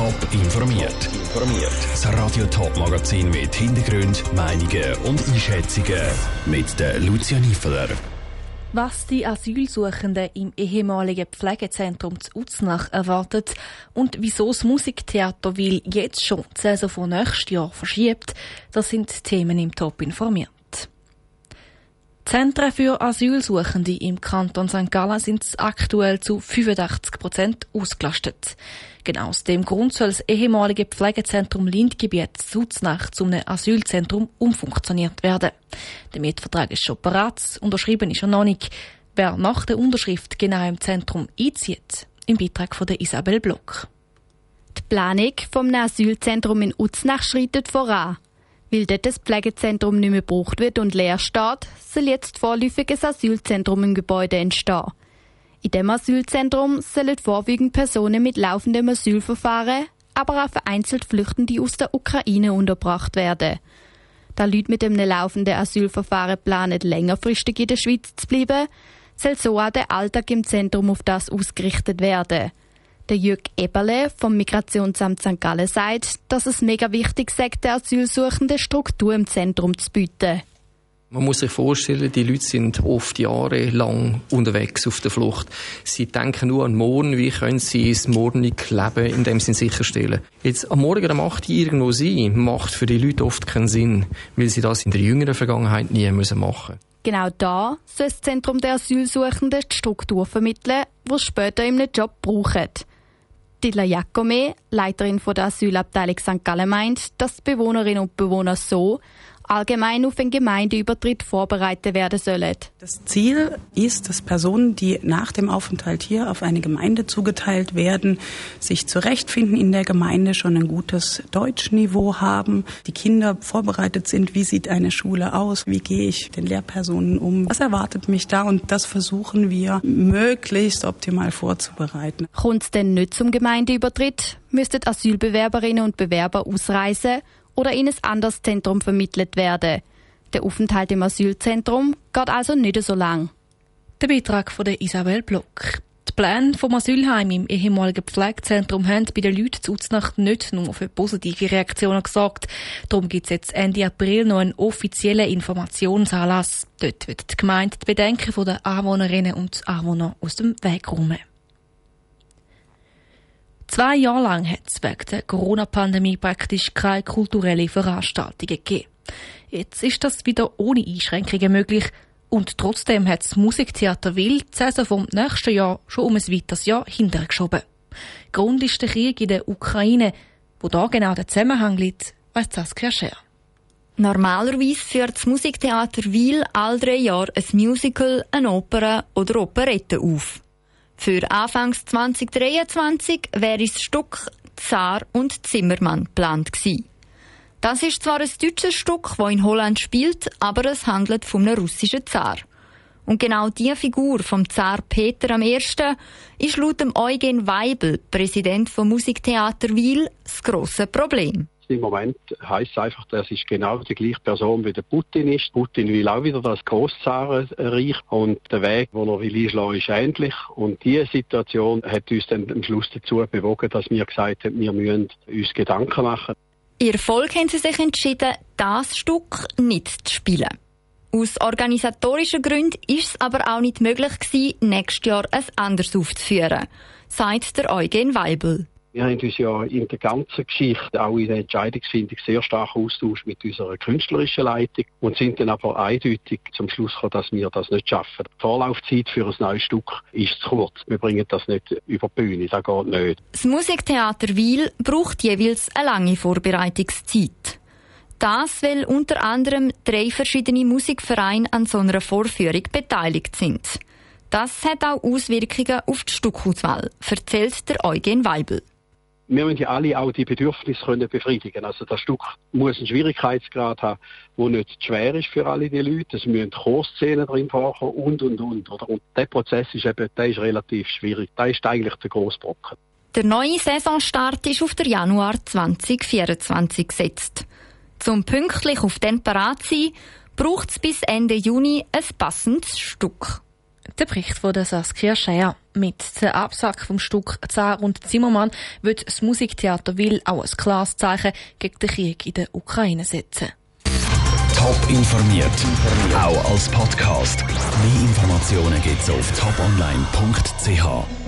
Top informiert. Informiert. Das Radio Top Magazin mit Hintergrund, Meinungen und Einschätzungen mit der Lucia Niefeler. Was die Asylsuchenden im ehemaligen Pflegezentrum zu Uznach erwartet und wieso das Musiktheater will jetzt schon die Saison von nächstes Jahr verschiebt, das sind Themen im Top informiert. Zentren für Asylsuchende im Kanton St. Gallen sind aktuell zu 85 Prozent ausgelastet. Genau aus dem Grund soll das ehemalige Pflegezentrum Lindgebiet Suznach zu einem Asylzentrum umfunktioniert werden. Der Mietvertrag ist schon parat, unterschrieben ist er noch nicht. Wer nach der Unterschrift genau im Zentrum einzieht, im Beitrag von der Isabel Block. Die Planung vom Asylzentrum in Uznach schreitet voran. Weil dort das Pflegezentrum nicht mehr gebraucht wird und leer steht, soll jetzt vorläufiges Asylzentrum im Gebäude entstehen. In dem Asylzentrum sollen vorwiegend Personen mit laufendem Asylverfahren, aber auch vereinzelt Flüchtende aus der Ukraine unterbracht werden. Da Leute mit einem laufenden Asylverfahren planen, längerfristig in der Schweiz zu bleiben, soll so auch der Alltag im Zentrum auf das ausgerichtet werden. Der Jürg Eberle vom Migrationsamt St. Gallen sagt, dass es mega wichtig sei, der Asylsuchenden Struktur im Zentrum zu bieten. Man muss sich vorstellen, die Leute sind oft jahrelang unterwegs auf der Flucht. Sie denken nur an morgen, wie können sie das morgige Leben in dem Sinn sicherstellen. Jetzt am Morgen um 8 Uhr irgendwo sein, macht für die Leute oft keinen Sinn, weil sie das in der jüngeren Vergangenheit nie müssen machen Genau da soll das Zentrum der Asylsuchenden die Struktur vermitteln, die sie später in einem Job brauchen. Dilla Jacome, Leiterin der Asylabteilung St. Gallen, meint, dass Bewohnerinnen und Bewohner so allgemein auf den Gemeindeübertritt vorbereitet werden sollen. Das Ziel ist, dass Personen, die nach dem Aufenthalt hier auf eine Gemeinde zugeteilt werden, sich zurechtfinden in der Gemeinde, schon ein gutes Deutschniveau haben, die Kinder vorbereitet sind, wie sieht eine Schule aus, wie gehe ich den Lehrpersonen um, was erwartet mich da und das versuchen wir möglichst optimal vorzubereiten. Kommt es denn nicht zum Gemeindeübertritt, müssten Asylbewerberinnen und Bewerber ausreisen oder in ein anderes Zentrum vermittelt werden. Der Aufenthalt im Asylzentrum geht also nicht so lang. Der Beitrag von der Isabel Block. Die Pläne vom Asylheim im ehemaligen Pflegezentrum haben bei den Leuten zu Uznacht nicht nur für positive Reaktionen gesorgt. Darum gibt es jetzt Ende April noch einen offiziellen Informationsanlass. Dort wird die Gemeinde die Bedenken der Anwohnerinnen und Anwohner aus dem Weg räumen. Zwei Jahre lang hat es wegen der Corona-Pandemie praktisch keine kulturelle Veranstaltungen gegeben. Jetzt ist das wieder ohne Einschränkungen möglich und trotzdem hat das Musiktheater Will die Saison vom nächsten Jahr schon um ein weiteres Jahr hintergeschoben. Grund ist der Krieg in der Ukraine. Wo da genau der Zusammenhang liegt, weiss Saskia Scher. Normalerweise führt das Musiktheater Wil all drei Jahre ein Musical, eine Oper oder Operette auf. Für Anfangs 2023 wäre das Stück Zar und Zimmermann geplant gewesen. Das ist zwar ein deutsches Stück, das in Holland spielt, aber es handelt von einem russischen Zar. Und genau diese Figur vom Zar Peter I. ist laut Eugen Weibel, Präsident vom Musiktheater Wiel, das grosse Problem. Im Moment heißt es einfach, das ist genau die gleiche Person wie der Putin ist. Putin will auch wieder das Großzarenreich und der Weg, den er will einschlagen, ist ähnlich. Und diese Situation hat uns dann am Schluss dazu bewogen, dass wir gesagt haben, wir müssen uns Gedanken machen. Ihr Volk haben sie sich entschieden, das Stück nicht zu spielen. Aus organisatorischen Gründen ist es aber auch nicht möglich gewesen, nächstes Jahr ein anderes aufzuführen, sagt der Eugen Weibel. Wir haben uns ja in der ganzen Geschichte, auch in der Entscheidungsfindung, sehr stark austauscht mit unserer künstlerischen Leitung und sind dann aber eindeutig zum Schluss gekommen, dass wir das nicht schaffen. Die Vorlaufzeit für ein neues Stück ist zu kurz. Wir bringen das nicht über die Bühne, das geht nicht. Das Musiktheater Wiel braucht jeweils eine lange Vorbereitungszeit. Das, weil unter anderem drei verschiedene Musikvereine an so einer Vorführung beteiligt sind. Das hat auch Auswirkungen auf die Stückauswahl, erzählt der Eugen Weibel wir müssen ja alle auch die Bedürfnisse können befriedigen. Also das Stück muss einen Schwierigkeitsgrad haben, der nicht schwer ist für alle die Leute. Es müssen Chorszenen drin vorkommen und, und, und. Oder? Und der Prozess ist eben, der ist relativ schwierig. Da ist eigentlich der Grossbrocken. Der neue Saisonstart ist auf den Januar 2024 gesetzt. Zum pünktlich auf den parat zu sein, braucht es bis Ende Juni ein passendes Stück. Der Bericht von der Saskia Scheier. Mit dem Absack vom Stück Zar und Zimmermann wird das Musiktheater Will auch ein klares Zeichen gegen den Krieg in der Ukraine setzen. Top informiert, auch als Podcast. Mehr Informationen gibt's auf toponline.ch.